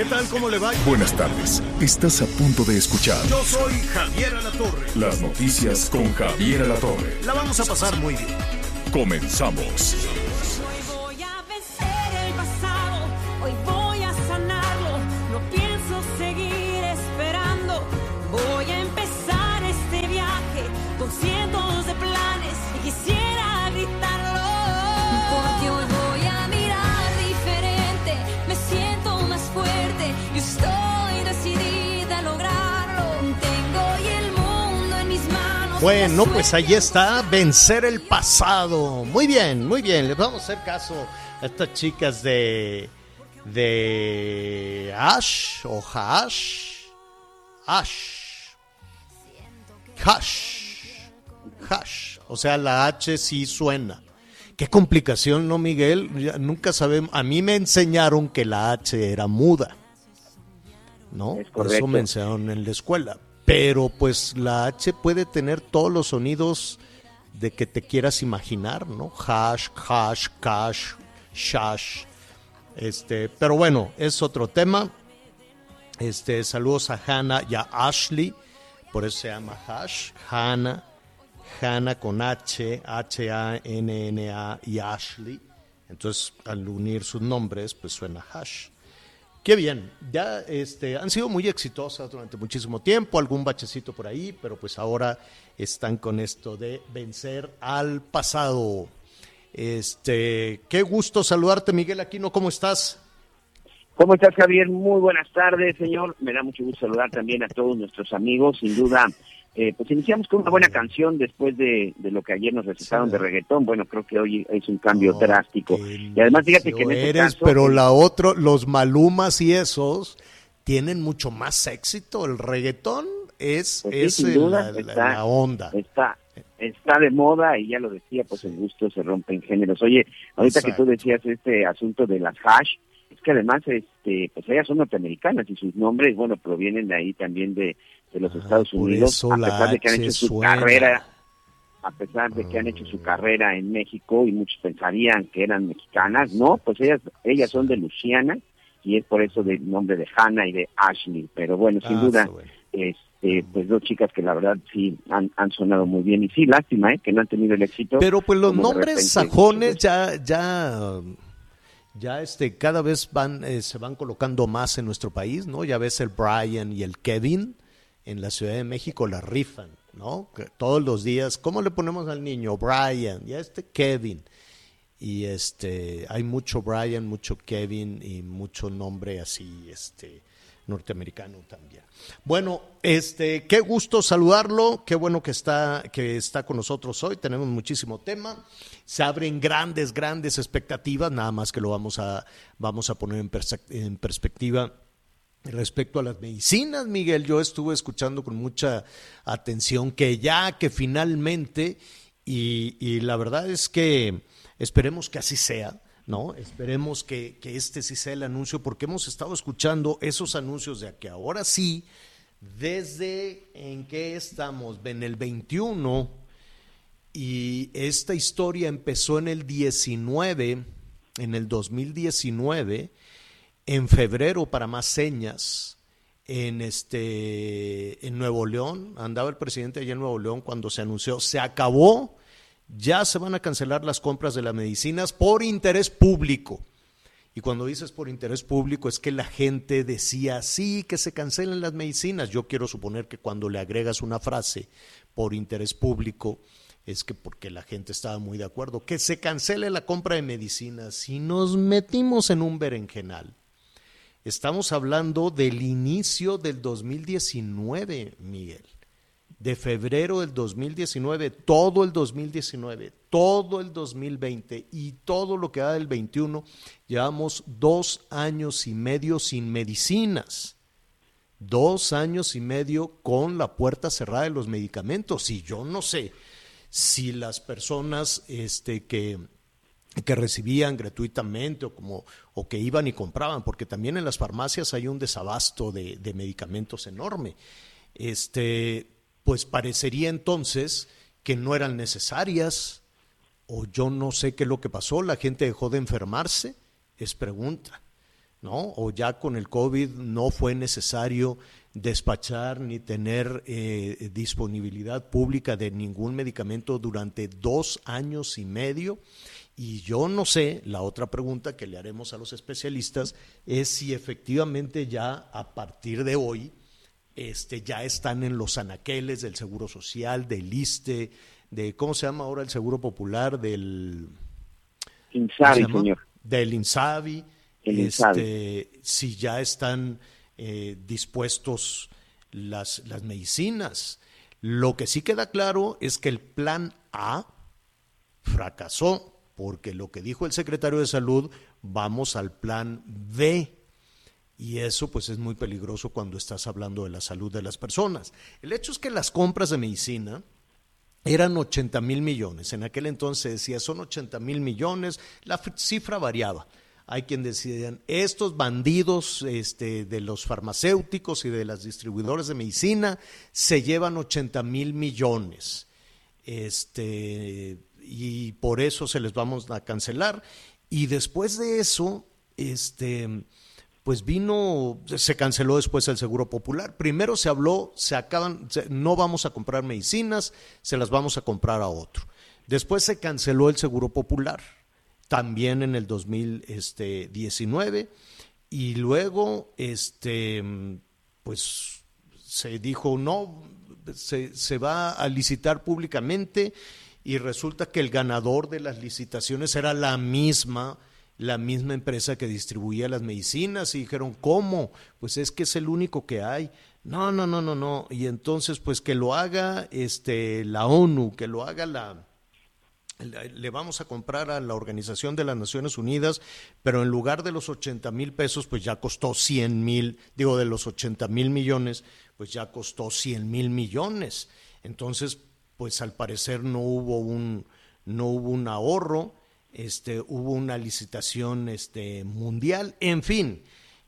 ¿Qué tal? ¿Cómo le va? Buenas tardes. Estás a punto de escuchar Yo soy Javier Alatorre. las noticias con Javier Alatorre. La vamos a pasar muy bien. Comenzamos. Bueno, pues ahí está, vencer el pasado. Muy bien, muy bien. Les vamos a hacer caso a estas chicas de de Ash o Hash. Ash. Hash. Hash. O sea, la H sí suena. Qué complicación, ¿no, Miguel? Ya nunca sabemos. A mí me enseñaron que la H era muda. ¿No? Es. Eso me enseñaron en la escuela. Pero pues la H puede tener todos los sonidos de que te quieras imaginar, ¿no? Hash, hash, cash, shash. Este, pero bueno, es otro tema. Este, saludos a Hannah y a Ashley, por eso se llama Hash, Hannah, Hannah con H, H-A-N-N-A y Ashley. Entonces, al unir sus nombres, pues suena Hash. Qué bien, ya este, han sido muy exitosas durante muchísimo tiempo, algún bachecito por ahí, pero pues ahora están con esto de vencer al pasado. Este, qué gusto saludarte, Miguel Aquino, ¿cómo estás? ¿Cómo estás, Javier? Muy buenas tardes, señor. Me da mucho gusto saludar también a todos nuestros amigos. Sin duda, eh, pues iniciamos con una buena canción después de, de lo que ayer nos recetaron Sí. de reggaetón. Bueno, creo que hoy es un cambio No, drástico. Y además, fíjate que en este eres, caso... pero la otro, los Malumas y esos tienen mucho más éxito. El reggaetón es, Pues sí, es sin el- duda, la, está- la onda. está está de moda y ya lo decía, pues el gusto se rompe en géneros. Oye, ahorita que tú decías este asunto de las hash, es que además, este, pues ellas son norteamericanas y sus nombres, bueno, provienen de ahí también de, de los Ah, Estados Unidos, a pesar de que han hecho su suena. carrera, a pesar de que han hecho Ah. su carrera en México y muchos pensarían que eran mexicanas, no, pues ellas, ellas son de Luciana y es por eso del nombre de Hannah y de Ashley, pero bueno, sin Ah, duda, este, pues dos chicas que la verdad sí han, han sonado muy bien y sí, lástima, ¿eh? que no han tenido el éxito. Pero pues los nombres sajones ya, ya, ya este, cada vez van, eh, se van colocando más en nuestro país, ¿no? Ya ves el Brian y el Kevin en la Ciudad de México la rifan, ¿no? Todos los días, ¿cómo le ponemos al niño? Brian, y a este Kevin. Y este, hay mucho Brian, mucho Kevin y mucho nombre así, este, norteamericano también. Bueno, este, qué gusto saludarlo, qué bueno que está, que está con nosotros hoy, tenemos muchísimo tema, se abren grandes, grandes expectativas, nada más que lo vamos a, vamos a poner en perspectiva. Respecto a las medicinas, Miguel, yo estuve escuchando con mucha atención que ya, que finalmente, y, la verdad es que esperemos que así sea, ¿no? Esperemos que, que este sí sea el anuncio, porque hemos estado escuchando esos anuncios de que ahora sí, desde en qué estamos, en el 21, y esta historia empezó en el 19, en el 2019, en febrero para más señas, en este en Nuevo León, andaba el presidente allá en Nuevo León cuando se anunció, se acabó, ya se van a cancelar las compras de las medicinas por interés público. Y cuando dices por interés público es que la gente decía, sí, que se cancelen las medicinas. Yo quiero suponer que cuando le agregas una frase por interés público, es que porque la gente estaba muy de acuerdo, que se cancele la compra de medicinas. Y nos metimos en un berenjenal. Estamos hablando del inicio del 2019, Miguel. de febrero del 2019, todo el 2019, todo el 2020 y todo lo que da del 21, llevamos dos años y medio sin medicinas. Dos años y medio con la puerta cerrada de los medicamentos. Y yo no sé si las personas este, que, que recibían gratuitamente o, como, o que iban y compraban, porque también en las farmacias hay un desabasto de, de medicamentos enorme. Este, pues parecería entonces que no eran necesarias, o yo no sé qué es lo que pasó, la gente dejó de enfermarse, es pregunta, ¿no? O ya con el COVID no fue necesario despachar ni tener eh, disponibilidad pública de ningún medicamento durante dos años y medio. Y yo no sé, la otra pregunta que le haremos a los especialistas es si efectivamente ya a partir de hoy este, ya están en los anaqueles del Seguro Social, del ISTE, de, ¿cómo se llama ahora el Seguro Popular? Del... Insabi, señor. Del INSABI. Este, si ya están eh, dispuestos las, las medicinas. Lo que sí queda claro es que el plan A fracasó, porque lo que dijo el secretario de Salud, vamos al plan B. Y eso pues es muy peligroso cuando estás hablando de la salud de las personas. El hecho es que las compras de medicina eran 80 mil millones. En aquel entonces decía, son 80 mil millones, la cifra variaba. Hay quien decían, estos bandidos este, de los farmacéuticos y de las distribuidores de medicina se llevan 80 mil millones. Este, y por eso se les vamos a cancelar. Y después de eso, este, pues vino, se canceló después el Seguro Popular. Primero se habló, se acaban, no vamos a comprar medicinas, se las vamos a comprar a otro. Después se canceló el Seguro Popular, también en el 2019, y luego, este, pues se dijo, no, se, se va a licitar públicamente y resulta que el ganador de las licitaciones era la misma la misma empresa que distribuía las medicinas y dijeron, ¿cómo? Pues es que es el único que hay. No, no, no, no, no. Y entonces, pues que lo haga este, la ONU, que lo haga la, le vamos a comprar a la Organización de las Naciones Unidas, pero en lugar de los 80 mil pesos, pues ya costó 100 mil, digo, de los 80 mil millones, pues ya costó 100 mil millones. Entonces, pues al parecer no hubo un, no hubo un ahorro este, hubo una licitación este, mundial, en fin,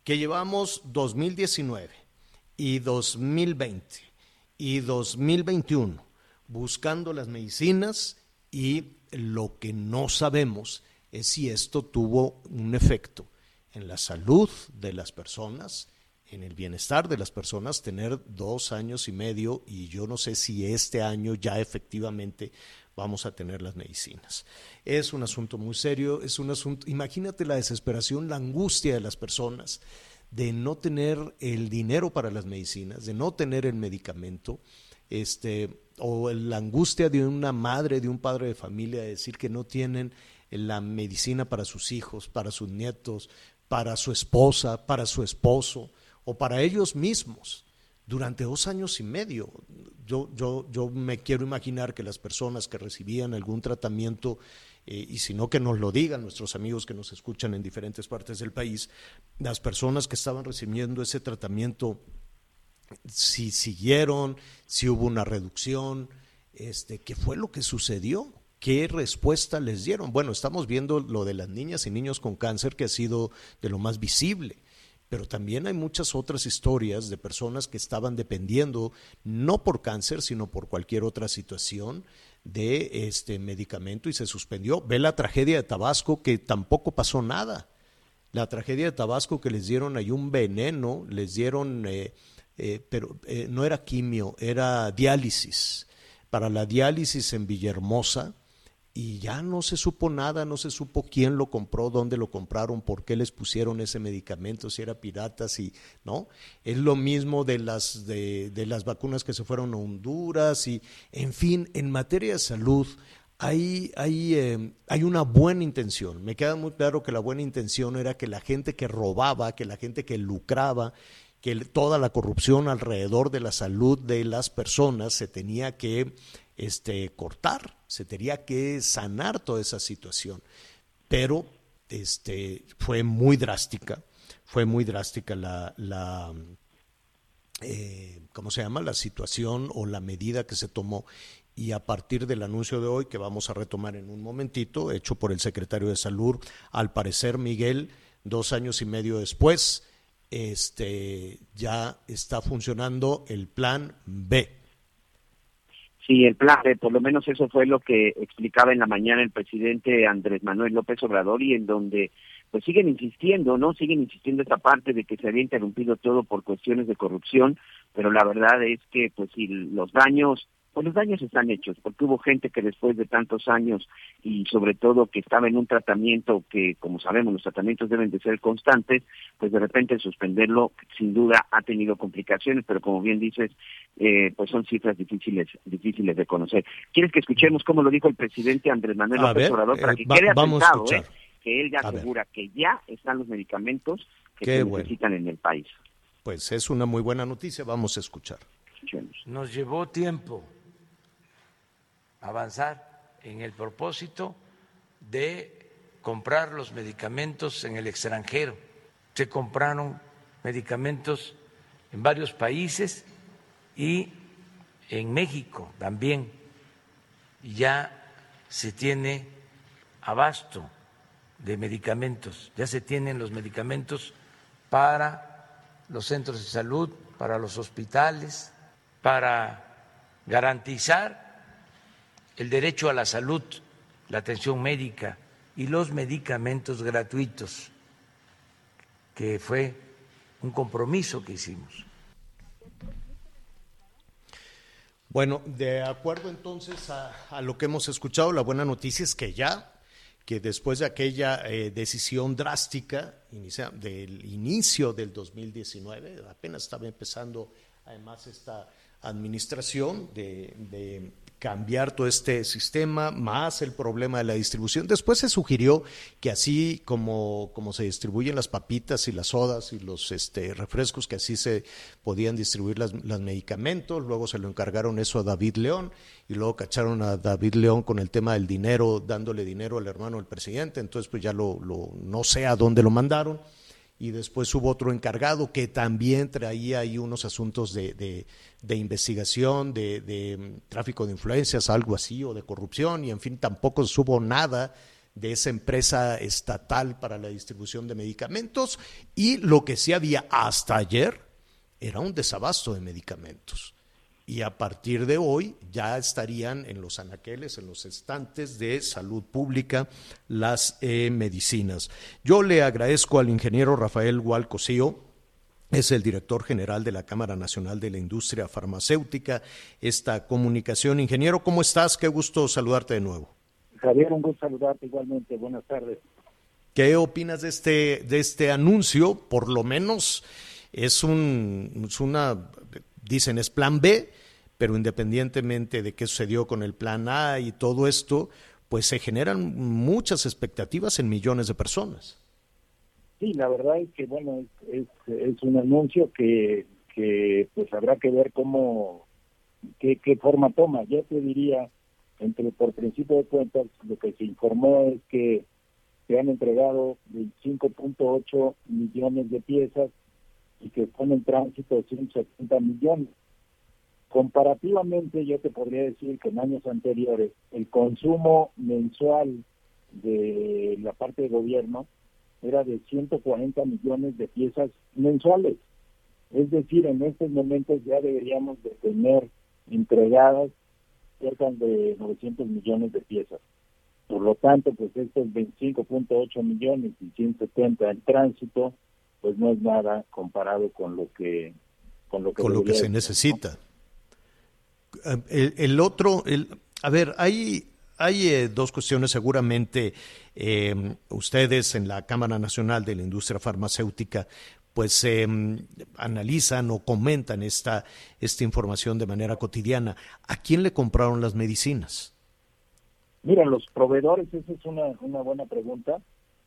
que llevamos 2019 y 2020 y 2021 buscando las medicinas y lo que no sabemos es si esto tuvo un efecto en la salud de las personas, en el bienestar de las personas, tener dos años y medio y yo no sé si este año ya efectivamente vamos a tener las medicinas. Es un asunto muy serio, es un asunto, imagínate la desesperación, la angustia de las personas de no tener el dinero para las medicinas, de no tener el medicamento, este, o la angustia de una madre, de un padre de familia, de decir que no tienen la medicina para sus hijos, para sus nietos, para su esposa, para su esposo, o para ellos mismos durante dos años y medio. Yo, yo, yo me quiero imaginar que las personas que recibían algún tratamiento, eh, y si no que nos lo digan nuestros amigos que nos escuchan en diferentes partes del país, las personas que estaban recibiendo ese tratamiento, si siguieron, si hubo una reducción, este, ¿qué fue lo que sucedió? ¿Qué respuesta les dieron? Bueno, estamos viendo lo de las niñas y niños con cáncer que ha sido de lo más visible pero también hay muchas otras historias de personas que estaban dependiendo, no por cáncer, sino por cualquier otra situación de este medicamento y se suspendió. Ve la tragedia de Tabasco que tampoco pasó nada. La tragedia de Tabasco que les dieron ahí un veneno, les dieron, eh, eh, pero eh, no era quimio, era diálisis. Para la diálisis en Villahermosa, y ya no se supo nada, no se supo quién lo compró, dónde lo compraron, por qué les pusieron ese medicamento, si era pirata, si no. Es lo mismo de las de, de las vacunas que se fueron a Honduras y, en fin, en materia de salud hay, hay, eh, hay una buena intención. Me queda muy claro que la buena intención era que la gente que robaba, que la gente que lucraba, que toda la corrupción alrededor de la salud de las personas se tenía que este, cortar, se tenía que sanar toda esa situación. Pero este, fue muy drástica, fue muy drástica la, la eh, ¿cómo se llama? La situación o la medida que se tomó. Y a partir del anuncio de hoy, que vamos a retomar en un momentito, hecho por el secretario de Salud, al parecer, Miguel, dos años y medio después, este, ya está funcionando el plan B. Sí, el plan B, por lo menos eso fue lo que explicaba en la mañana el presidente Andrés Manuel López Obrador y en donde pues siguen insistiendo, ¿no? Siguen insistiendo esta parte de que se había interrumpido todo por cuestiones de corrupción, pero la verdad es que pues si los daños pues los daños están hechos, porque hubo gente que después de tantos años y sobre todo que estaba en un tratamiento que, como sabemos, los tratamientos deben de ser constantes, pues de repente suspenderlo sin duda ha tenido complicaciones, pero como bien dices, eh, pues son cifras difíciles difíciles de conocer. ¿Quieres que escuchemos cómo lo dijo el presidente Andrés Manuel López Obrador para eh, que va, quede vamos asentado, a eh, que él ya A ver. asegura que ya están los medicamentos que Qué se bueno. necesitan en el país? Pues es una muy buena noticia, vamos a escuchar. Escuchemos. Nos llevó tiempo avanzar en el propósito de comprar los medicamentos en el extranjero. Se compraron medicamentos en varios países y en México también. Ya se tiene abasto de medicamentos, ya se tienen los medicamentos para los centros de salud, para los hospitales, para garantizar el derecho a la salud, la atención médica y los medicamentos gratuitos, que fue un compromiso que hicimos. Bueno, de acuerdo entonces a, lo que hemos escuchado, la buena noticia es que ya, que después de aquella eh, decisión drástica del inicio del 2019, apenas estaba empezando además esta administración de cambiar todo este sistema, más el problema de la distribución. Después se sugirió que así como, como se distribuyen las papitas y las sodas y los este, refrescos, que así se podían distribuir las, los medicamentos, luego se lo encargaron eso a David León y luego cacharon a David León con el tema del dinero, dándole dinero al hermano del presidente, entonces pues ya lo no sé a dónde lo mandaron y después hubo otro encargado que también traía ahí unos asuntos de, de, investigación, de, de, mm, tráfico de influencias, algo así, o de corrupción, y en fin, tampoco subo nada de esa empresa estatal para la distribución de medicamentos, y lo que sí había hasta ayer era un desabasto de medicamentos. Y a partir de hoy ya estarían en los anaqueles, en los estantes de salud pública, las eh, medicinas. Yo le agradezco al ingeniero Rafael Hualcosío, es el director general de la Cámara Nacional de la Industria Farmacéutica, esta comunicación. Ingeniero, ¿cómo estás? Qué gusto saludarte de nuevo. Javier, un gusto saludarte igualmente. Buenas tardes. ¿Qué opinas de este, de este anuncio? Por lo menos es, un, es una, dicen es plan B, pero independientemente de qué sucedió con el plan A y todo esto, pues se generan muchas expectativas en millones de personas. Sí, la verdad es que, bueno, es, es, un anuncio que, que pues habrá que ver cómo, qué, qué forma toma. Yo te diría, entre por principio de cuentas, lo que se informó es que se han entregado 25.8 millones de piezas y que están en tránsito 170 millones. Comparativamente, yo te podría decir que en años anteriores el consumo mensual de la parte de gobierno era de 140 millones de piezas mensuales. Es decir, en estos momentos ya deberíamos de tener entregadas cerca de 900 millones de piezas. Por lo tanto, pues estos 25.8 millones y 170 en tránsito, pues no es nada comparado con lo que con lo que, con lo que se necesita. ¿no? El, el, otro, el, a ver, hay hay eh, dos cuestiones seguramente eh, ustedes en la Cámara Nacional de la Industria Farmacéutica pues eh, analizan o comentan esta, esta información de manera cotidiana. ¿A quién le compraron las medicinas? Mira, los proveedores, esa es una, una buena pregunta.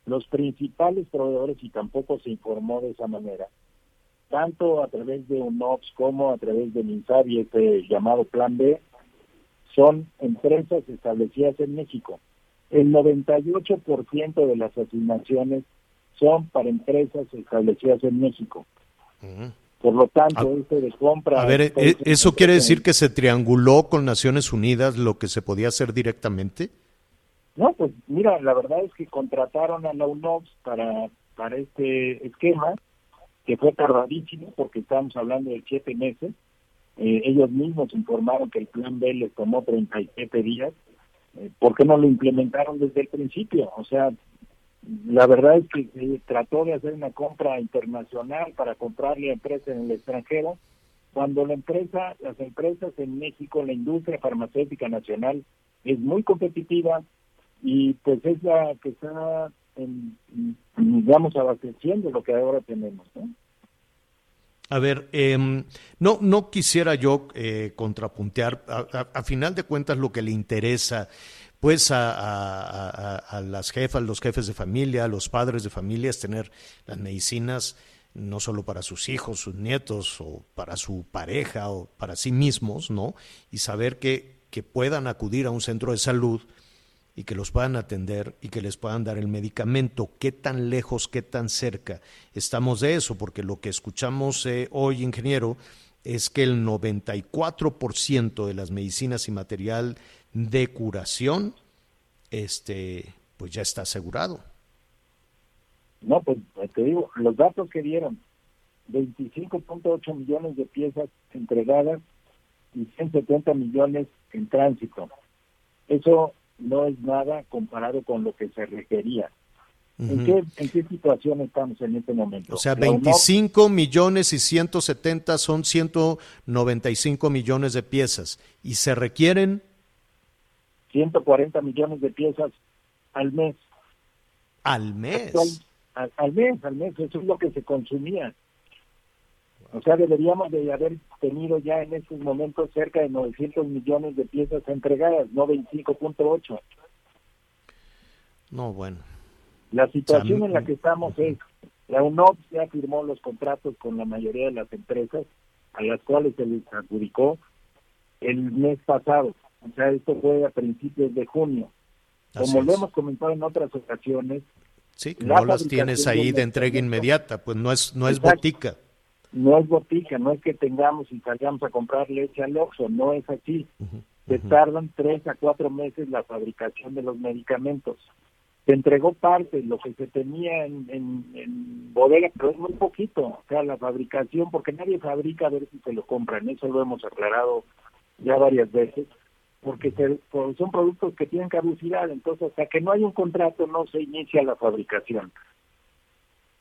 Los principales proveedores, y tampoco se informó de esa manera, tanto a través de UNOPS como a través de MINSABI, este llamado Plan B, son empresas establecidas en México. El 98% de las asignaciones son para empresas establecidas en México. Por lo tanto, este de compra... A ver, ¿e- ¿eso quiere decir que se trianguló con Naciones Unidas lo que se podía hacer directamente? No, pues mira, la verdad es que contrataron a la UNOPS para, para este esquema, que fue tardadísimo, porque estamos hablando de siete meses. Eh, ellos mismos informaron que el plan B les tomó 37 días. Eh, ¿Por qué no lo implementaron desde el principio? O sea, la verdad es que se trató de hacer una compra internacional para comprarle a empresas en el extranjero, cuando la empresa, las empresas en México, la industria farmacéutica nacional es muy competitiva, y pues es la que está, en, digamos, abasteciendo lo que ahora tenemos, ¿no? A ver, em, no, no quisiera yo eh, contrapuntear, a, final de cuentas lo que le interesa pues a, a, las jefas, los jefes de familia, a los padres de familia es tener las medicinas no solo para sus hijos, sus nietos o para su pareja o para sí mismos, ¿no? Y saber que, que puedan acudir a un centro de salud y que los puedan atender y que les puedan dar el medicamento. ¿Qué tan lejos, qué tan cerca estamos de eso? Porque lo que escuchamos eh, hoy, ingeniero, es que el 94% de las medicinas y material de curación, este, pues ya está asegurado. No, pues te digo, los datos que dieron, 25.8 millones de piezas entregadas y 170 millones en tránsito. Eso no es nada comparado con lo que se requería. ¿En, qué, ¿En qué situación estamos en este momento? O sea, 25 millones y 170 son 195 millones de piezas y se requieren 140 millones de piezas al mes. ¿Al mes? al, mes, al mes, eso es lo que se consumía. O sea, deberíamos de haber tenido ya en estos momentos cerca de 900 millones de piezas entregadas, no 25.8. No, bueno. La situación en la que estamos es, la UNOP ya firmó los contratos con la mayoría de las empresas a las cuales se les adjudicó el mes pasado. O sea, esto fue a principios de junio. Como lo hemos comentado en otras ocasiones, Sí, no las tienes ahí de entrega inmediata, pues no es no es botica no es botica, no es que tengamos y salgamos a comprar leche al Oxxo, no es así. Se tardan tres a cuatro meses la fabricación de los medicamentos. Se entregó parte, lo que se tenía en, en, bodega, pero es muy poquito. O sea, la fabricación, porque nadie fabrica a ver si se lo compran, eso lo hemos aclarado ya varias veces, porque son productos que tienen caducidad, entonces hasta que no hay un contrato no se inicia la fabricación.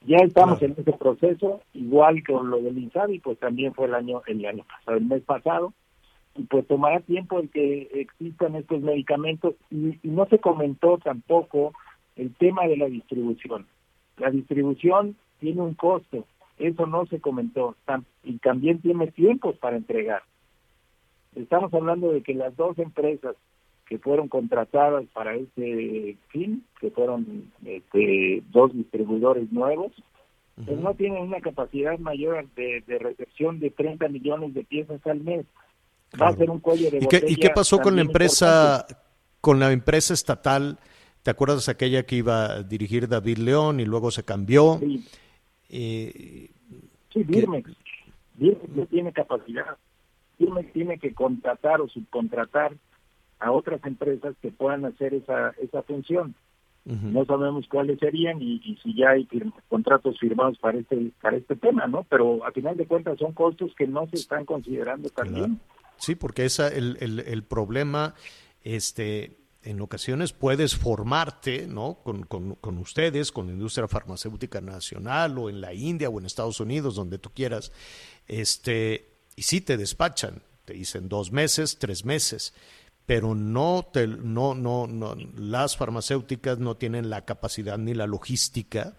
Ya estamos en ese proceso, igual con lo del INSABI, pues también fue el año, el año pasado, el mes pasado, y pues tomará tiempo el que existan estos medicamentos y, no se comentó tampoco el tema de la distribución. La distribución tiene un costo, eso no se comentó, y también tiene tiempos para entregar. Estamos hablando de que las dos empresas que fueron contratadas para ese fin, que fueron este, dos distribuidores nuevos, pues no tienen una capacidad mayor de, recepción de 30 millones de piezas al mes. Va a ser un cuello de ¿Y qué, ¿Y qué pasó con la empresa, con la empresa estatal? ¿Te acuerdas aquella que iba a dirigir David León y luego se cambió? Sí, eh, sí Birmex. Birmex no tiene capacidad. Birmex tiene que contratar o subcontratar a otras empresas que puedan hacer esa, esa función. No sabemos cuáles serían y, si ya hay contratos firmados para este para este tema, ¿no? Pero a final de cuentas son costos que no se están considerando también. Sí, porque esa el, el, el problema este en ocasiones puedes formarte, ¿no? Con, con, con, ustedes, con la industria farmacéutica nacional o en la India o en Estados Unidos, donde tú quieras, este, y sí te despachan, te dicen dos meses, tres meses, pero no, te, no, no, no, las farmacéuticas no tienen la capacidad ni la logística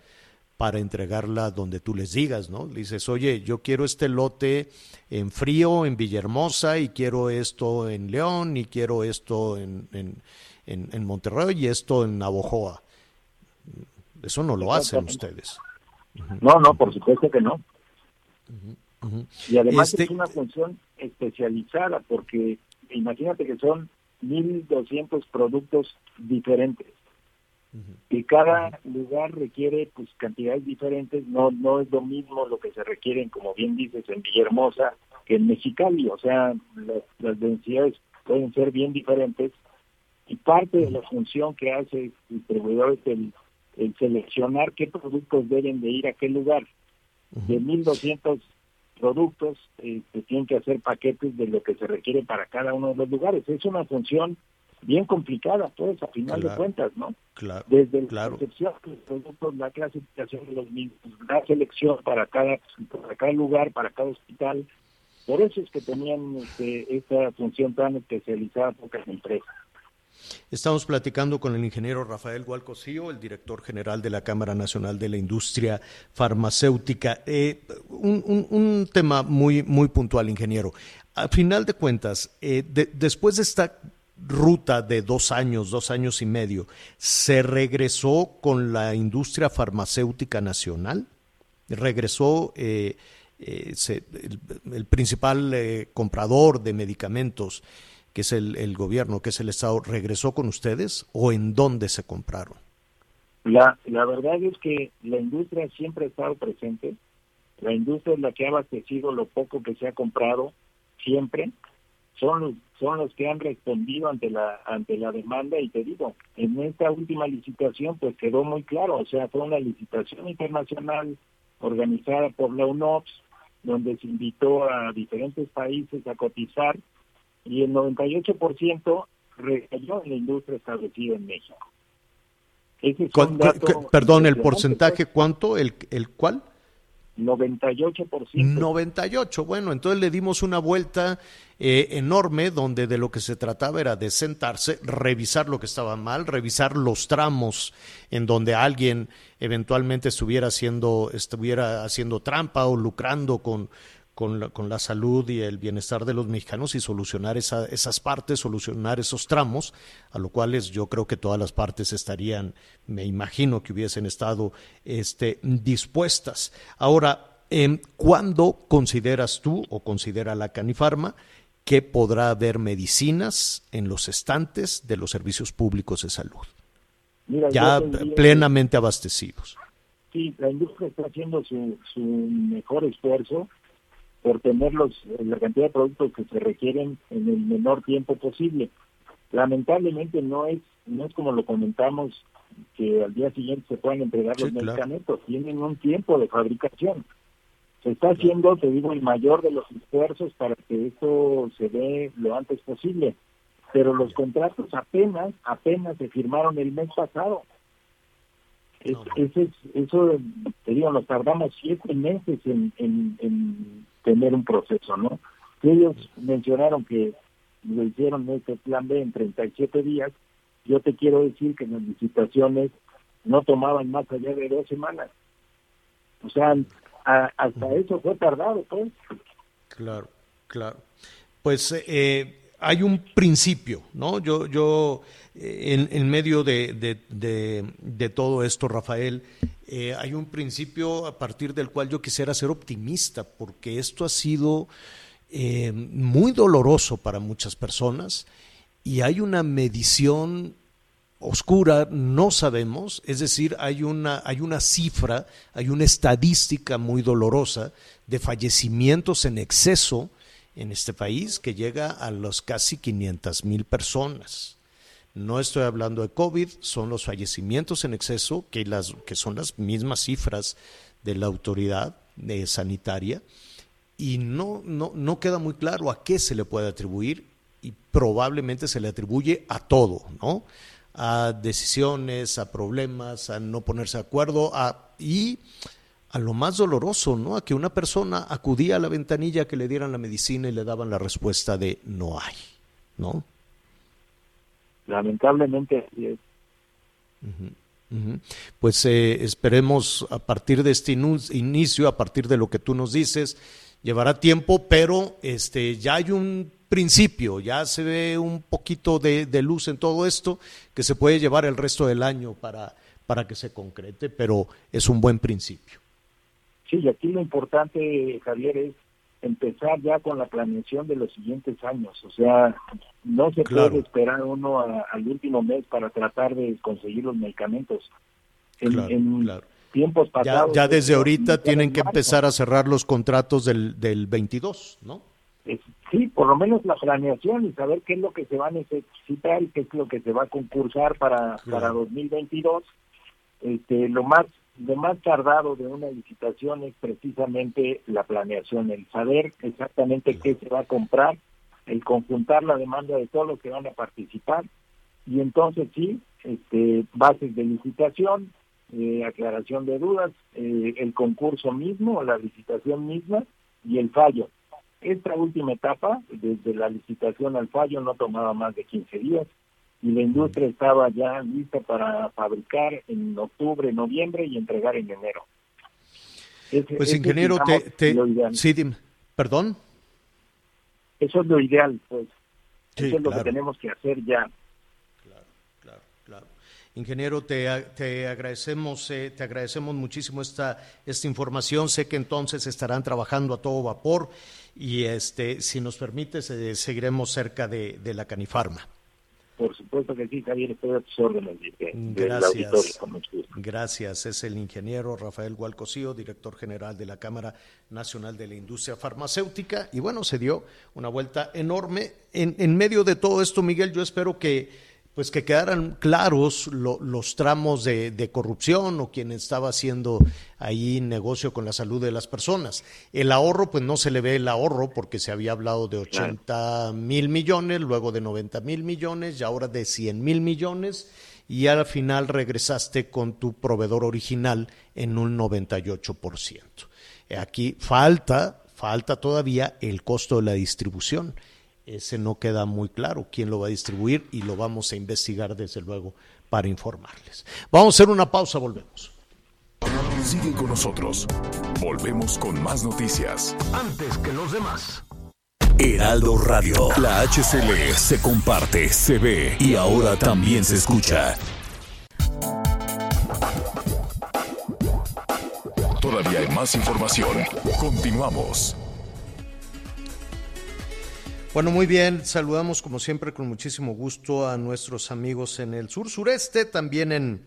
para entregarla donde tú les digas, ¿no? dices, oye, yo quiero este lote en frío, en Villahermosa, y quiero esto en León, y quiero esto en, en, en, Monterrey, y esto en Navojoa. Eso no lo hacen ustedes. No, no, por supuesto que no. Y además Este- es una función especializada porque imagínate que son 1.200 productos diferentes. Y cada lugar requiere pues cantidades diferentes, no no es lo mismo lo que se requieren, como bien dices, en Villahermosa que en Mexicali, o sea, las, las densidades pueden ser bien diferentes. Y parte de la función que hace el distribuidor es el, el seleccionar qué productos deben de ir a qué lugar. De 1.200 productos, eh, se tienen que hacer paquetes de lo que se requiere para cada uno de los lugares. Es una función bien complicada, pues, a final de cuentas, ¿no? Claro, Desde la claro. concepción de los productos, la clasificación de los mismos, la selección para cada, para cada lugar, para cada hospital. Por eso es que tenían este, esta función tan especializada pocas empresas. Estamos platicando con el ingeniero Rafael Gualcocío, el director general de la Cámara Nacional de la Industria Farmacéutica. Eh, un, tema muy, muy puntual, ingeniero. A final de cuentas, eh, de- después de esta ruta de dos años, dos años y medio, ¿se regresó con la industria farmacéutica nacional? ¿Regresó eh, el, principal comprador de medicamentos? Que es el, el gobierno, que es el Estado, regresó con ustedes o en dónde se compraron? La, la verdad es que la industria siempre ha estado presente. La industria es la que ha abastecido lo poco que se ha comprado siempre. Son los, son los que han respondido ante la ante la demanda y te digo, en esta última licitación pues quedó muy claro, o sea, fue una licitación internacional organizada por la UNOPS, donde se invitó a diferentes países a cotizar y el 98% recayó en la industria establecida en México. Ese es ¿Cuál- un cu- dato cu- perdón, el porcentaje, ¿cuánto? ¿El, el cuál? pues, 98%. 98. Bueno, entonces le dimos una vuelta eh, enorme donde de lo que se trataba era de sentarse, revisar lo que estaba mal, revisar los tramos en donde alguien eventualmente estuviera haciendo, estuviera haciendo trampa o lucrando con, con, la, con la salud y el bienestar de los mexicanos y solucionar esa- esas partes, solucionar esos tramos, a lo cuales yo creo que todas las partes estarían, me imagino que hubiesen estado este, dispuestas. Ahora, em, ¿cuándo consideras tú o considera la Canifarma que podrá haber medicinas en los estantes de los servicios públicos de salud? Mira, Ya plenamente abastecidos. Sí, la industria está haciendo su, su mejor esfuerzo por tener los, la cantidad de productos que se requieren en el menor tiempo posible. Lamentablemente no es no es como lo comentamos que al día siguiente se puedan entregar los claro. medicamentos, tienen un tiempo de fabricación. Se está haciendo, te digo, el mayor de los esfuerzos para que esto se dé lo antes posible, pero los contratos apenas apenas se firmaron el mes pasado. Es- ese es- eso, te digo, nos tardamos siete meses en, en, en tener un proceso, ¿no? Ellos mencionaron que lo hicieron este plan B en 37 días. Yo te quiero decir que las licitaciones no tomaban más allá de dos semanas. O sea, a- hasta eso fue tardado, pues. Claro, claro. Pues eh, hay un principio, ¿no? Yo, yo eh, en, medio de- de todo esto, Rafael, eh, hay un principio a partir del cual yo quisiera ser optimista, porque esto ha sido eh, muy doloroso para muchas personas y hay una medición oscura, no sabemos, es decir, hay una, hay una cifra, hay una estadística muy dolorosa de fallecimientos en exceso en este país que llega a los casi 500 mil personas. No estoy hablando de COVID, son los fallecimientos en exceso, que, las, que son las mismas cifras de la autoridad eh, sanitaria, y no, no, no queda muy claro a qué se le puede atribuir, y probablemente se le atribuye a todo, ¿no? A decisiones, a problemas, a no ponerse de acuerdo, a, y a lo más doloroso, ¿no? A que una persona acudía a la ventanilla que le dieran la medicina y le daban la respuesta de no hay, ¿no? Lamentablemente así es. Pues eh, esperemos a partir de este inicio, a partir de lo que tú nos dices, llevará tiempo, pero este ya hay un principio, ya se ve un poquito de, de luz en todo esto que se puede llevar el resto del año para, para que se concrete, pero es un buen principio. Sí, y aquí lo importante, Javier, es empezar ya con la planeación de los siguientes años. O sea, no se puede esperar uno al último mes para tratar de conseguir los medicamentos. En, tiempos pasados. Ya, desde ahorita tienen que empezar a cerrar los contratos del, del 22, ¿no? sí, por lo menos la planeación y saber qué es lo que se va a necesitar y qué es lo que se va a concursar para, para 2022. Este, lo más lo más tardado de una licitación es precisamente la planeación, el saber exactamente qué se va a comprar, el conjuntar la demanda de todos los que van a participar y entonces sí, este, bases de licitación, eh, aclaración de dudas, eh, el concurso mismo, la licitación misma y el fallo. Esta última etapa, desde la licitación al fallo, no tomaba más de 15 días y la industria estaba ya lista para fabricar en octubre, noviembre y entregar en enero. pues ingeniero, te, sí, perdón. Eso es lo ideal, pues. Eso es lo que tenemos que hacer ya. Claro, claro, claro. Ingeniero, te, te agradecemos, eh, te agradecemos muchísimo esta, esta información. Sé que entonces estarán trabajando a todo vapor y este, si nos permite, seguiremos cerca de, de la Canifarma. Por supuesto que sí, Javier, estoy a tus órdenes. Gracias. Gracias. Es el ingeniero Rafael Gualcosío, director general de la Cámara Nacional de la Industria Farmacéutica. Y bueno, se dio una vuelta enorme. En, en medio de todo esto, Miguel, yo espero que pues que quedaran claros los tramos de, corrupción o quien estaba haciendo ahí negocio con la salud de las personas. El ahorro, pues no se le ve el ahorro porque se había hablado de 80 mil millones, luego de 90 mil millones y ahora de 100 mil millones y al final regresaste con tu proveedor original en un 98%. Aquí falta, falta todavía el costo de la distribución ese no queda muy claro quién lo va a distribuir y lo vamos a investigar desde luego para informarles. Vamos a hacer una pausa, volvemos. Sigue con nosotros. Volvemos con más noticias. Antes que los demás. Heraldo Radio. La HCL se comparte, se ve y ahora también se escucha. Todavía hay más información. Continuamos. Bueno, muy bien, saludamos como siempre con muchísimo gusto a nuestros amigos en el sur sureste, también en,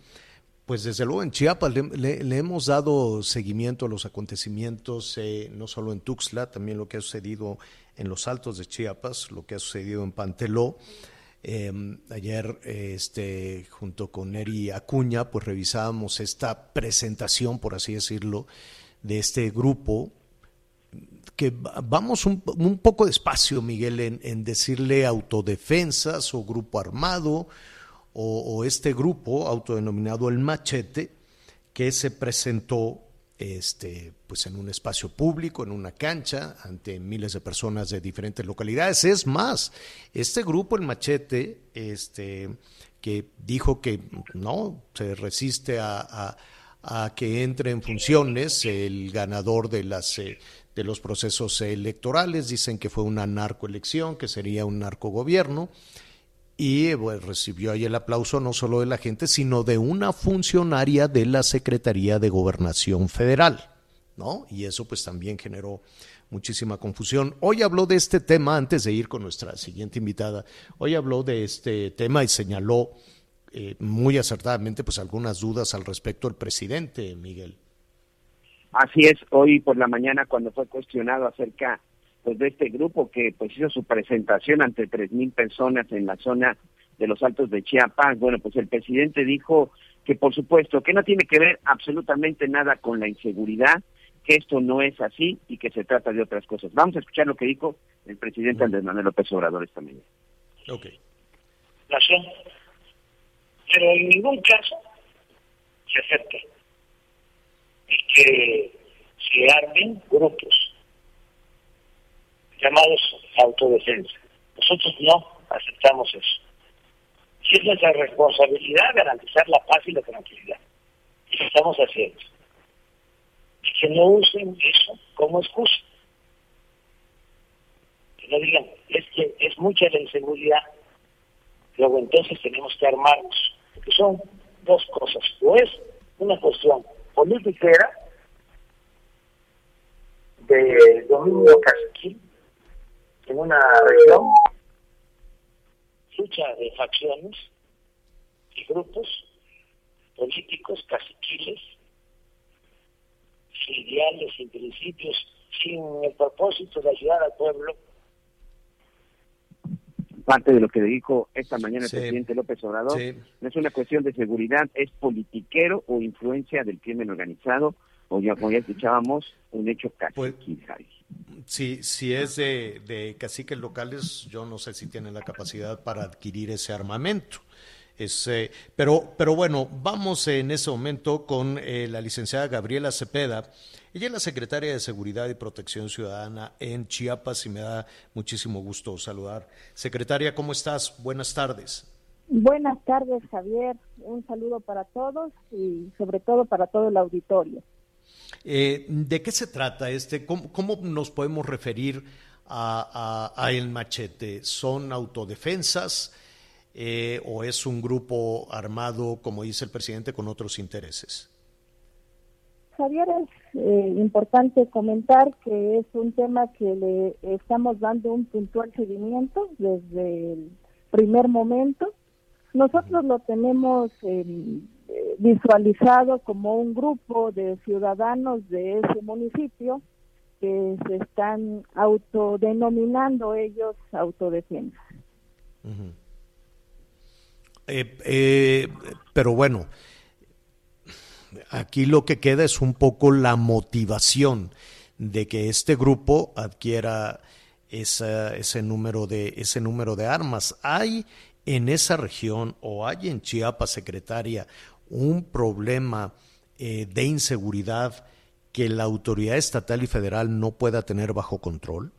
pues desde luego en Chiapas le, hemos dado seguimiento a los acontecimientos, eh, no solo en Tuxtla, también lo que ha sucedido en los altos de Chiapas, lo que ha sucedido en Panteló. Em, ayer, este, junto con Eri Acuña, pues revisábamos esta presentación, por así decirlo, de este grupo que vamos un, poco despacio, Miguel, en, decirle autodefensas o grupo armado o, este grupo autodenominado el Machete que se presentó este, pues en un espacio público, en una cancha, ante miles de personas de diferentes localidades. Es más, este grupo, el Machete, este, que dijo que no se resiste a, que entre en funciones el ganador de las eh, los procesos electorales, dicen que fue una narcoelección, que sería un narcogobierno, y recibió ahí el aplauso no solo de la gente, sino de una funcionaria de la Secretaría de Gobernación Federal, ¿no? Y eso pues también generó muchísima confusión. Hoy habló de este tema, antes de ir con nuestra siguiente invitada, hoy habló de este tema y señaló eh, muy acertadamente pues algunas dudas al respecto el presidente, Miguel. Así es, hoy por la mañana cuando fue cuestionado acerca pues de este grupo que pues hizo su presentación ante tres mil personas en la zona de los Altos de Chiapas, bueno, pues el presidente dijo que por supuesto que no tiene que ver absolutamente nada con la inseguridad, que esto no es así y que se trata de otras cosas. Vamos a escuchar lo que dijo el presidente Andrés Manuel López Obrador esta mañana. Ok. Pero en ningún caso se acepta y que se armen grupos llamados autodefensa. Nosotros no aceptamos eso. Si es nuestra responsabilidad garantizar la paz y la tranquilidad. Y lo estamos haciendo. Y que no usen eso como excusa. Que no digan, es que es mucha la inseguridad. Luego entonces tenemos que armarnos. Porque son dos cosas. O es una cuestión política de dominio caciquil en una región, lucha de facciones y grupos políticos caciquiles, sin ideales, sin principios, sin el propósito de ayudar al pueblo. Parte de lo que dijo esta mañana el Sí. presidente López Obrador Sí. no es una cuestión de seguridad, es politiquero o influencia del crimen organizado, o ya, como ya escuchábamos, un hecho Pues- caciquil, Javi. Si, si es de, de caciques locales, yo no sé si tienen la capacidad para adquirir ese armamento. Es, eh, pero, pero bueno, vamos en ese momento con eh, la licenciada Gabriela Cepeda. Ella es la secretaria de Seguridad y Protección Ciudadana en Chiapas y me da muchísimo gusto saludar. Secretaria, ¿cómo estás? Buenas tardes. Buenas tardes, Javier. Un saludo para todos y sobre todo para todo el auditorio. Eh, ¿De qué se trata este? ¿Cómo, cómo nos podemos referir a, a- a el machete? ¿Son autodefensas eh, o es un grupo armado, como dice el presidente, con otros intereses? Javier, es eh, importante comentar que es un tema que le estamos dando un puntual seguimiento desde el primer momento. Nosotros lo tenemos eh, eh, visualizado como un grupo de ciudadanos de ese municipio que se están autodenominando ellos autodefensa. Eh, eh, pero bueno, aquí lo que queda es un poco la motivación de que este grupo adquiera esa- ese número de ese número de armas. Hay en esa región o hay en Chiapas, secretaria, un problema eh, de inseguridad que la autoridad estatal y federal no pueda tener bajo control.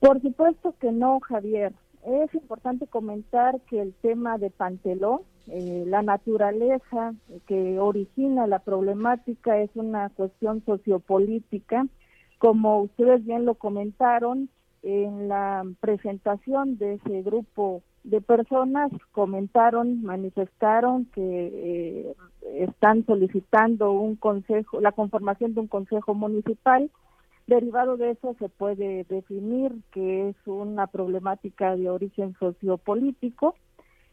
Por supuesto que no, Javier. Es importante comentar que el tema de Panteló, eh, la naturaleza que origina la problemática es una cuestión sociopolítica. Como ustedes bien lo comentaron, en la presentación de ese grupo de personas comentaron, manifestaron que eh, están solicitando un consejo, la conformación de un consejo municipal Derivado de eso se puede definir que es una problemática de origen sociopolítico.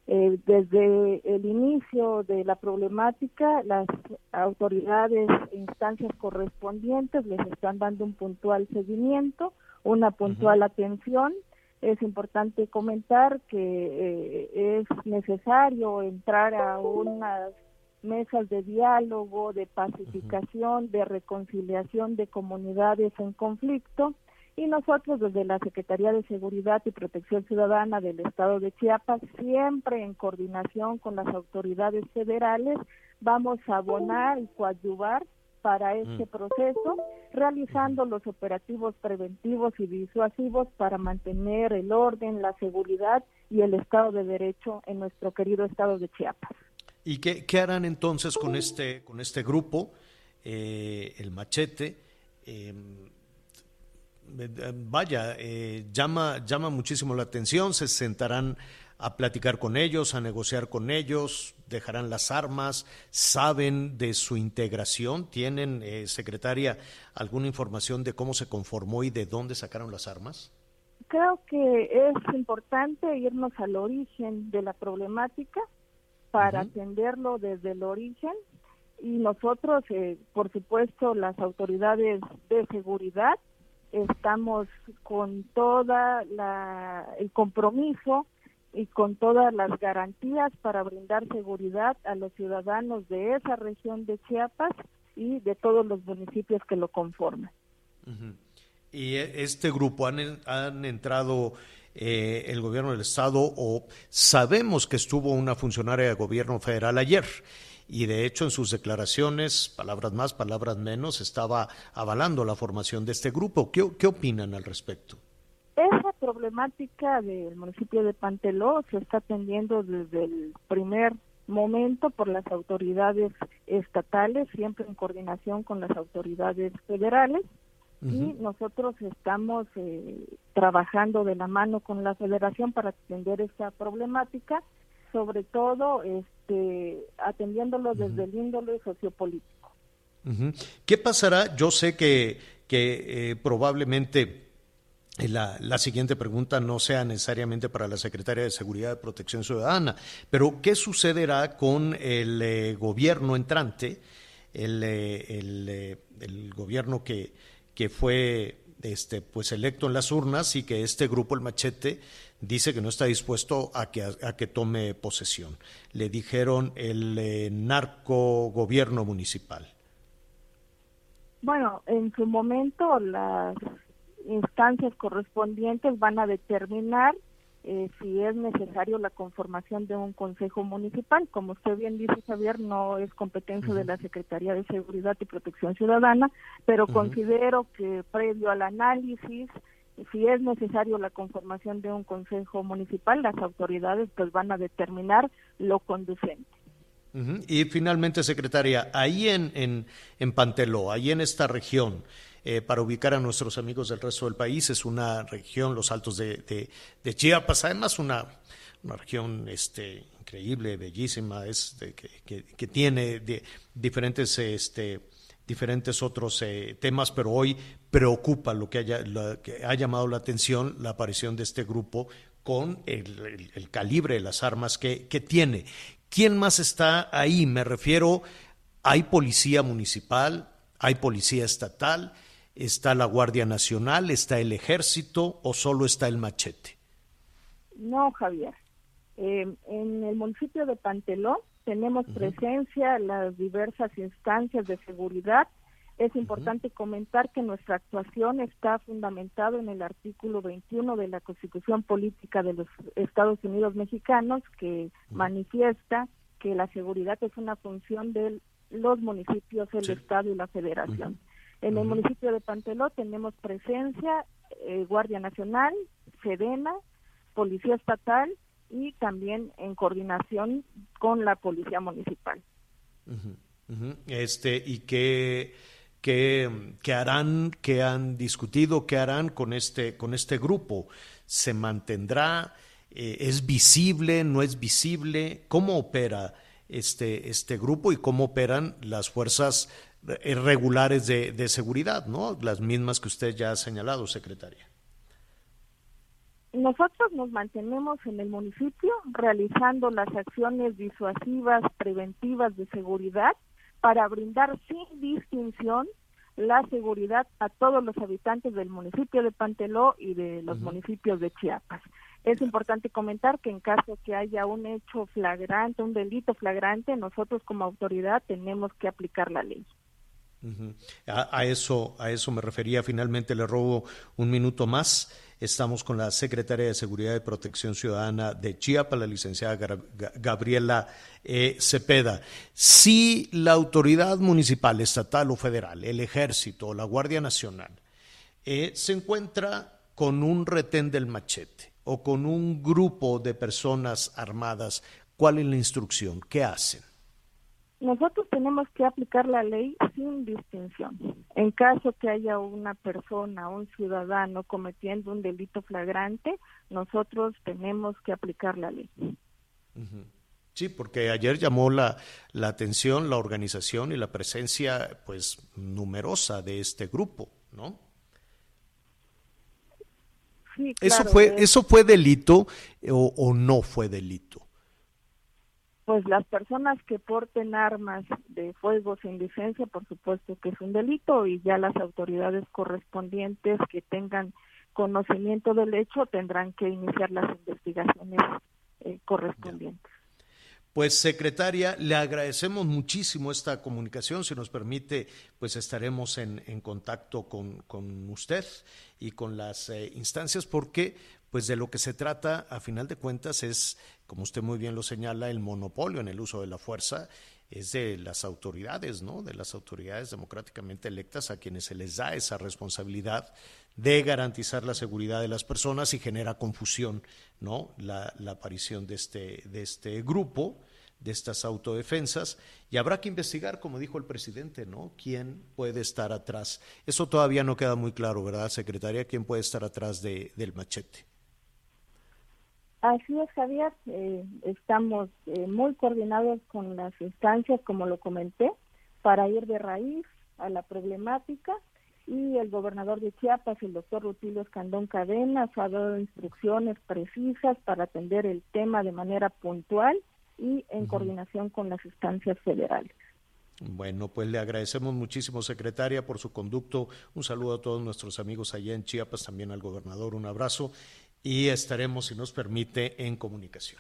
Eh, desde el inicio de la problemática, las autoridades e instancias correspondientes les están dando un puntual seguimiento, una puntual atención. Es importante comentar que eh, es necesario entrar a unas mesas de diálogo, de pacificación, de reconciliación de comunidades en conflicto. Y nosotros desde la Secretaría de Seguridad y Protección Ciudadana del Estado de Chiapas, siempre en coordinación con las autoridades federales, vamos a abonar y coadyuvar para este proceso, realizando los operativos preventivos y disuasivos para mantener el orden, la seguridad y el Estado de Derecho en nuestro querido Estado de Chiapas. ¿Y qué, qué harán entonces con este, con este grupo, eh, el machete? Eh, eh, vaya, eh, llama, llama muchísimo la atención, se sentarán a platicar con ellos, a negociar con ellos, dejarán las armas, saben de su integración, tienen, eh, secretaria, alguna información de cómo se conformó y de dónde sacaron las armas? Creo que es importante irnos al origen de la problemática para atenderlo desde el origen y nosotros, eh, por supuesto, las autoridades de seguridad, estamos con toda la el compromiso y con todas las garantías para brindar seguridad a los ciudadanos de esa región de Chiapas y de todos los municipios que lo conforman. Y e- este grupo han, han entrado eh, el gobierno del estado o sabemos que estuvo una funcionaria de gobierno federal ayer y de hecho en sus declaraciones, palabras más, palabras menos, estaba avalando la formación de este grupo. ¿Qué, qué opinan al respecto? Esa problemática del municipio de Panteló se está atendiendo desde el primer momento por las autoridades estatales, siempre en coordinación con las autoridades federales. Y nosotros estamos eh, trabajando de la mano con la federación para atender esta problemática, sobre todo este, atendiéndolo desde el índole sociopolítico. ¿Qué pasará? Yo sé que, que eh, probablemente la, la, siguiente pregunta no sea necesariamente para la Secretaria de Seguridad y Protección Ciudadana, pero ¿qué sucederá con el eh, gobierno entrante, el, eh, el, eh, el gobierno que, que fue este, pues electo en las urnas y que este grupo, el Machete, dice que no está dispuesto a que, a, que tome posesión? Le dijeron el narco gobierno municipal. Bueno, en su momento las instancias correspondientes van a determinar eh, si es necesario la conformación de un consejo municipal. Como usted bien dice, Javier, no es competencia de la Secretaría de Seguridad y Protección Ciudadana, pero considero que previo al análisis, si es necesario la conformación de un consejo municipal, las autoridades pues van a determinar lo conducente. Y finalmente, secretaria, ahí en, en, en Panteló, ahí en esta región, eh, para ubicar a nuestros amigos del resto del país. Es una región, los altos de, de, Chiapas, además una, una región este, increíble, bellísima, es que, que, tiene de, diferentes, este, diferentes otros eh, temas, pero hoy preocupa lo que, haya, que ha llamado la atención la aparición de este grupo con el, el, calibre de las armas que, que tiene. ¿Quién más está ahí? Me refiero, hay policía municipal, hay policía estatal, ¿Está la Guardia Nacional? ¿Está el Ejército o solo está el machete? No, Javier. Eh, en el municipio de Pantelón tenemos presencia en las diversas instancias de seguridad. Es importante comentar que nuestra actuación está fundamentada en el artículo 21 de la Constitución Política de los Estados Unidos Mexicanos, que manifiesta que la seguridad es una función de los municipios, el Estado y la Federación. En el municipio de Panteló tenemos presencia eh, Guardia Nacional, Sedena, Policía Estatal y también en coordinación con la Policía Municipal. Este, ¿Y qué, qué, harán, qué han discutido, qué harán con este, con este grupo? ¿Se mantendrá? Eh, ¿Es visible? ¿No es visible? ¿Cómo opera este, este grupo y cómo operan las fuerzas regulares de, de seguridad, ¿no? Las mismas que usted ya ha señalado, secretaria. Nosotros nos mantenemos en el municipio realizando las acciones disuasivas, preventivas de seguridad para brindar sin distinción la seguridad a todos los habitantes del municipio de Panteló y de los municipios de Chiapas. Es importante comentar que en caso que haya un hecho flagrante, un delito flagrante, nosotros como autoridad tenemos que aplicar la ley a, eso, a eso me refería. Finalmente le robo un minuto más. Estamos con la secretaria de Seguridad y Protección Ciudadana de Chiapas, la licenciada Gabriela eh, Cepeda. Si la autoridad municipal, estatal o federal, el ejército o la Guardia Nacional, eh, se encuentra con un retén del machete o con un grupo de personas armadas, ¿cuál es la instrucción? ¿Qué hacen? Nosotros tenemos que aplicar la ley sin distinción. En caso que haya una persona, un ciudadano cometiendo un delito flagrante, nosotros tenemos que aplicar la ley. Sí, porque ayer llamó la, la atención la organización y la presencia pues numerosa de este grupo, ¿no? Sí, ¿Eso, fue, ¿Eso fue delito o, o no fue delito? Pues las personas que porten armas de fuego sin licencia, por supuesto que es un delito y ya las autoridades correspondientes que tengan conocimiento del hecho tendrán que iniciar las investigaciones eh, correspondientes. Pues secretaria, le agradecemos muchísimo esta comunicación. Si nos permite, pues estaremos en, en contacto con, con, usted y con las eh, instancias porque pues de lo que se trata, a final de cuentas, es, como usted muy bien lo señala, el monopolio en el uso de la fuerza es de las autoridades, ¿no? De las autoridades democráticamente electas a quienes se les da esa responsabilidad de garantizar la seguridad de las personas y genera confusión, ¿no? La, aparición de este, de este grupo, de estas autodefensas, y habrá que investigar, como dijo el presidente, ¿no? ¿Quién puede estar atrás? Eso todavía no queda muy claro, ¿verdad, secretaria? ¿Quién puede estar atrás de, del machete? Así es, Javier. Eh, estamos eh, muy coordinados con las instancias, como lo comenté, para ir de raíz a la problemática y el gobernador de Chiapas, el doctor Rutilio Escandón Cadenas, ha dado instrucciones precisas para atender el tema de manera puntual y en coordinación con las instancias federales. Bueno, pues le agradecemos muchísimo, secretaria, por su conducto. Un saludo a todos nuestros amigos allá en Chiapas, también al gobernador, un abrazo y estaremos, si nos permite, en comunicación.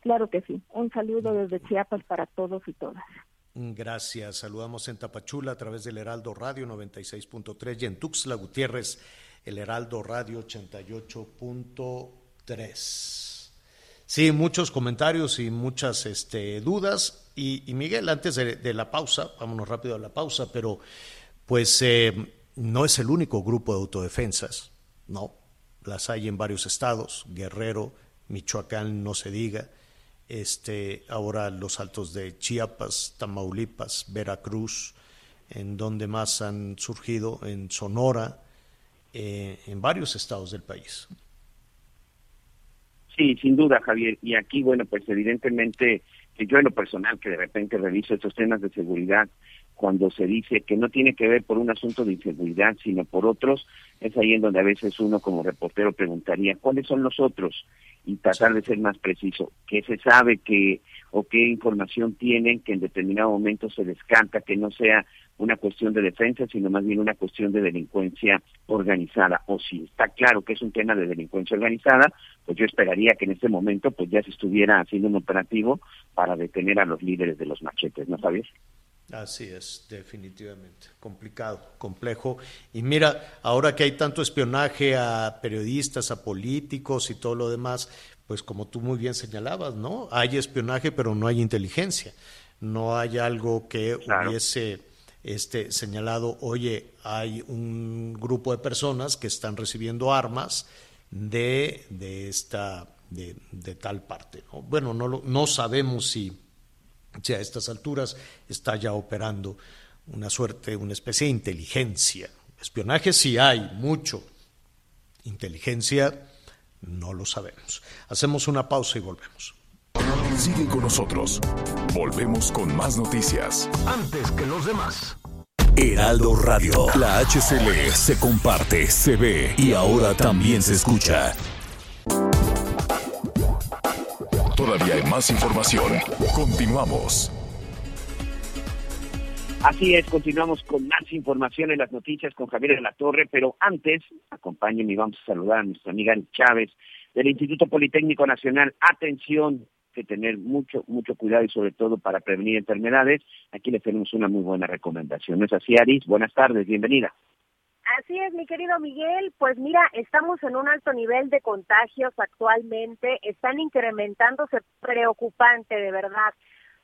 Claro que sí. Un saludo desde Chiapas para todos y todas. Gracias. Saludamos en Tapachula a través del Heraldo Radio 96.3 y en Tuxtla Gutiérrez, el Heraldo Radio 88.3. Sí, muchos comentarios y muchas este, dudas. Y, Miguel, antes de, la pausa, vámonos rápido a la pausa, pero pues eh, no es el único grupo de autodefensas, no. Las hay en varios estados, Guerrero, Michoacán, no se diga. Este, ahora los altos de Chiapas, Tamaulipas, Veracruz, en donde más han surgido, en Sonora, eh, en varios estados del país. Sí, sin duda, Javier. Y aquí, bueno, pues evidentemente, yo en lo personal, que de repente reviso estos temas de seguridad, cuando se dice que no tiene que ver por un asunto de inseguridad, sino por otros, es ahí en donde a veces uno como reportero preguntaría, ¿cuáles son los otros? Y tratar de ser más preciso, ¿qué se sabe que o qué información tienen que en determinado momento se descanta, que no sea una cuestión de defensa, sino más bien una cuestión de delincuencia organizada. O si está claro que es un tema de delincuencia organizada, pues yo esperaría que en este momento pues ya se estuviera haciendo un operativo para detener a los líderes de los machetes, ¿no sabes? Así es, definitivamente. Complicado, complejo. Y mira, ahora que hay tanto espionaje a periodistas, a políticos y todo lo demás, pues como tú muy bien señalabas, ¿no? Hay espionaje, pero no hay inteligencia. No hay algo que hubiese este, señalado, oye, hay un grupo de personas que están recibiendo armas de, de esta, de, tal parte. ¿no? Bueno, no, no sabemos si, si a estas alturas está ya operando una suerte, una especie de inteligencia. Espionaje sí hay, mucho. Inteligencia no lo sabemos. Hacemos una pausa y volvemos. Sigue con nosotros. Volvemos con más noticias. Antes que los demás. Heraldo Radio. La HCL se comparte, se ve y ahora también se escucha. Todavía hay más información. Continuamos. Así es, continuamos con más información en las noticias con Javier de la Torre, pero antes, acompáñenme y vamos a saludar a nuestra amiga Chávez del Instituto Politécnico Nacional. Atención, que tener mucho, mucho cuidado y sobre todo para prevenir enfermedades. Aquí les tenemos una muy buena recomendación. ¿No es así, Aris? Buenas tardes, bienvenida. Así es, mi querido Miguel. Pues mira, estamos en un alto nivel de contagios actualmente. Están incrementándose preocupante, de verdad.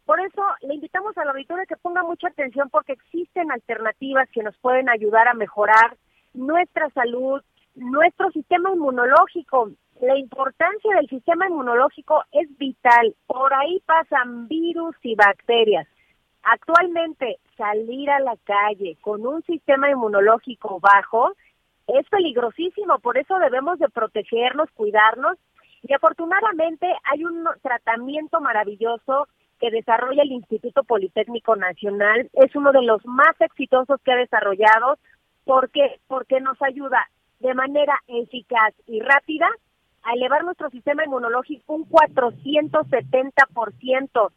Por eso le invitamos al auditorio que ponga mucha atención porque existen alternativas que nos pueden ayudar a mejorar nuestra salud, nuestro sistema inmunológico. La importancia del sistema inmunológico es vital. Por ahí pasan virus y bacterias. Actualmente, salir a la calle con un sistema inmunológico bajo es peligrosísimo, por eso debemos de protegernos, cuidarnos y afortunadamente hay un tratamiento maravilloso que desarrolla el Instituto Politécnico Nacional. Es uno de los más exitosos que ha desarrollado. ¿Por qué? Porque nos ayuda de manera eficaz y rápida a elevar nuestro sistema inmunológico un 470%.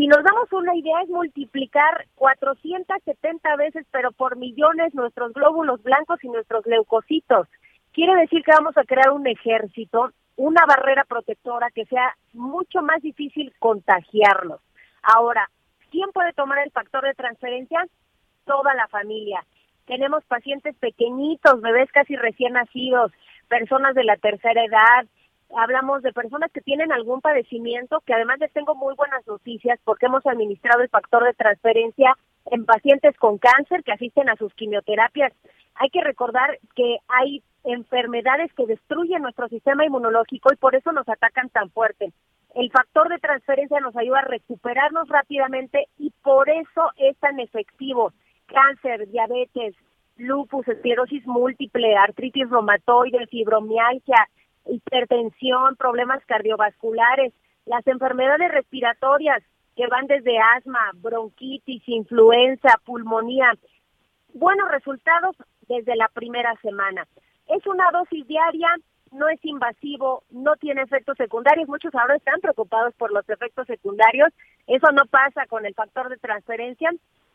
Si nos damos una idea es multiplicar 470 veces, pero por millones, nuestros glóbulos blancos y nuestros leucocitos. Quiere decir que vamos a crear un ejército una barrera protectora que sea mucho más difícil contagiarlos. Ahora, ¿quién puede tomar el factor de transferencia? Toda la familia. Tenemos pacientes pequeñitos, bebés casi recién nacidos, personas de la tercera edad, hablamos de personas que tienen algún padecimiento, que además les tengo muy buenas noticias porque hemos administrado el factor de transferencia en pacientes con cáncer que asisten a sus quimioterapias. Hay que recordar que hay enfermedades que destruyen nuestro sistema inmunológico y por eso nos atacan tan fuerte. El factor de transferencia nos ayuda a recuperarnos rápidamente y por eso es tan efectivo. Cáncer, diabetes, lupus, esclerosis múltiple, artritis reumatoide, fibromialgia, hipertensión, problemas cardiovasculares, las enfermedades respiratorias que van desde asma, bronquitis, influenza, pulmonía, buenos resultados desde la primera semana. Es una dosis diaria, no es invasivo, no tiene efectos secundarios. Muchos ahora están preocupados por los efectos secundarios. Eso no pasa con el factor de transferencia,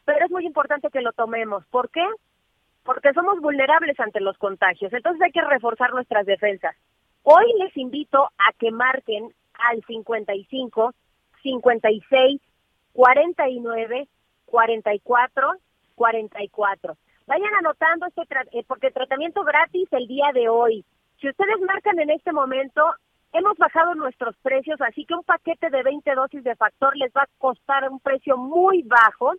pero es muy importante que lo tomemos. ¿Por qué? Porque somos vulnerables ante los contagios. Entonces hay que reforzar nuestras defensas. Hoy les invito a que marquen al 55, 56, 49, 44, 44. Vayan anotando este eh, porque tratamiento gratis el día de hoy. Si ustedes marcan en este momento, hemos bajado nuestros precios, así que un paquete de 20 dosis de factor les va a costar un precio muy bajo.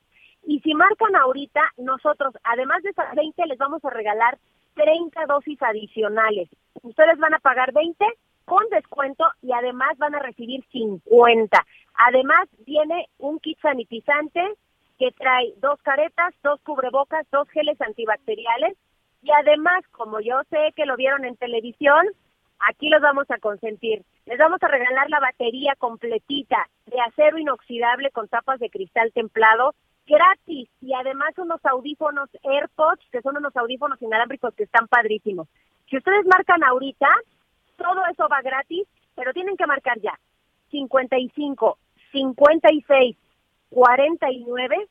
Y si marcan ahorita, nosotros, además de esas 20, les vamos a regalar 30 dosis adicionales. Ustedes van a pagar 20 con descuento y además van a recibir 50. Además viene un kit sanitizante que trae dos caretas, dos cubrebocas, dos geles antibacteriales y además, como yo sé que lo vieron en televisión, aquí los vamos a consentir. Les vamos a regalar la batería completita de acero inoxidable con tapas de cristal templado gratis y además unos audífonos AirPods, que son unos audífonos inalámbricos que están padrísimos. Si ustedes marcan ahorita, todo eso va gratis, pero tienen que marcar ya. 55, 56, 49,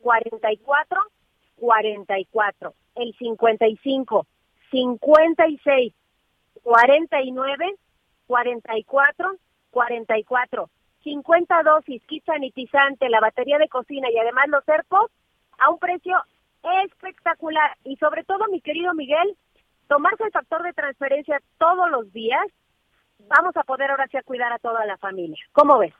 44, 44. El 55, 56, 49, 44, 44. 50 dosis, kit sanitizante, la batería de cocina y además los AirPods a un precio espectacular. Y sobre todo, mi querido Miguel, tomarse el factor de transferencia todos los días, vamos a poder ahora sí a cuidar a toda la familia. ¿Cómo ves?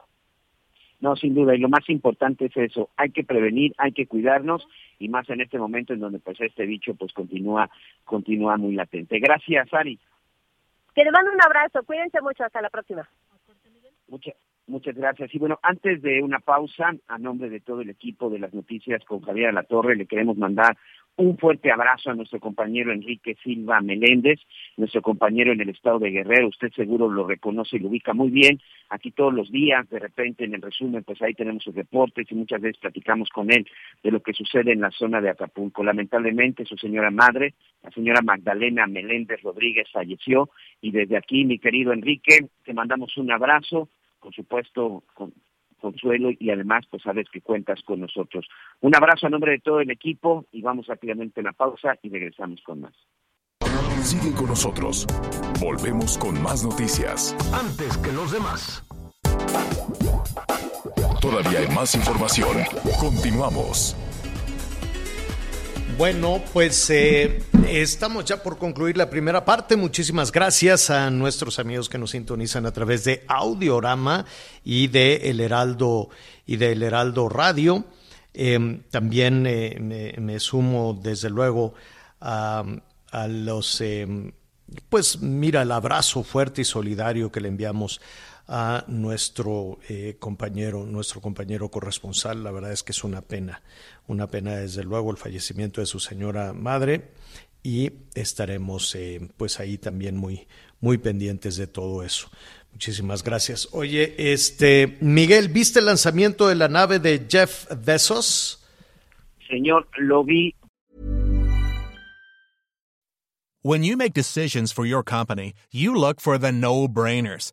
No, sin duda, y lo más importante es eso, hay que prevenir, hay que cuidarnos, y más en este momento en donde pues este bicho pues continúa, continúa muy latente. Gracias, Ari. Que le mando un abrazo, cuídense mucho, hasta la próxima. Muchas, muchas gracias. Y bueno, antes de una pausa, a nombre de todo el equipo de las noticias con Javier La Torre, le queremos mandar un fuerte abrazo a nuestro compañero Enrique Silva Meléndez, nuestro compañero en el estado de Guerrero. Usted seguro lo reconoce y lo ubica muy bien. Aquí todos los días, de repente en el resumen, pues ahí tenemos sus reportes y muchas veces platicamos con él de lo que sucede en la zona de Acapulco. Lamentablemente su señora madre, la señora Magdalena Meléndez Rodríguez, falleció y desde aquí, mi querido Enrique, te mandamos un abrazo, por supuesto, con consuelo y además pues sabes que cuentas con nosotros. Un abrazo a nombre de todo el equipo y vamos rápidamente a la pausa y regresamos con más. Sigue con nosotros. Volvemos con más noticias. Antes que los demás. Todavía hay más información. Continuamos. Bueno, pues eh, estamos ya por concluir la primera parte. Muchísimas gracias a nuestros amigos que nos sintonizan a través de Audiorama y de El Heraldo y de Heraldo Radio. Em, también eh, me, sumo desde luego a, los, em, pues mira, el abrazo fuerte y solidario que le enviamos a nuestro eh, compañero, nuestro compañero corresponsal. La verdad es que es una pena, una pena desde luego el fallecimiento de su señora madre y estaremos eh, pues ahí también muy, muy pendientes de todo eso. Muchísimas gracias. Oye, este Miguel, ¿viste el lanzamiento de la nave de Jeff Bezos? Señor, lo vi. When you make decisions for your company, you look for the no-brainers.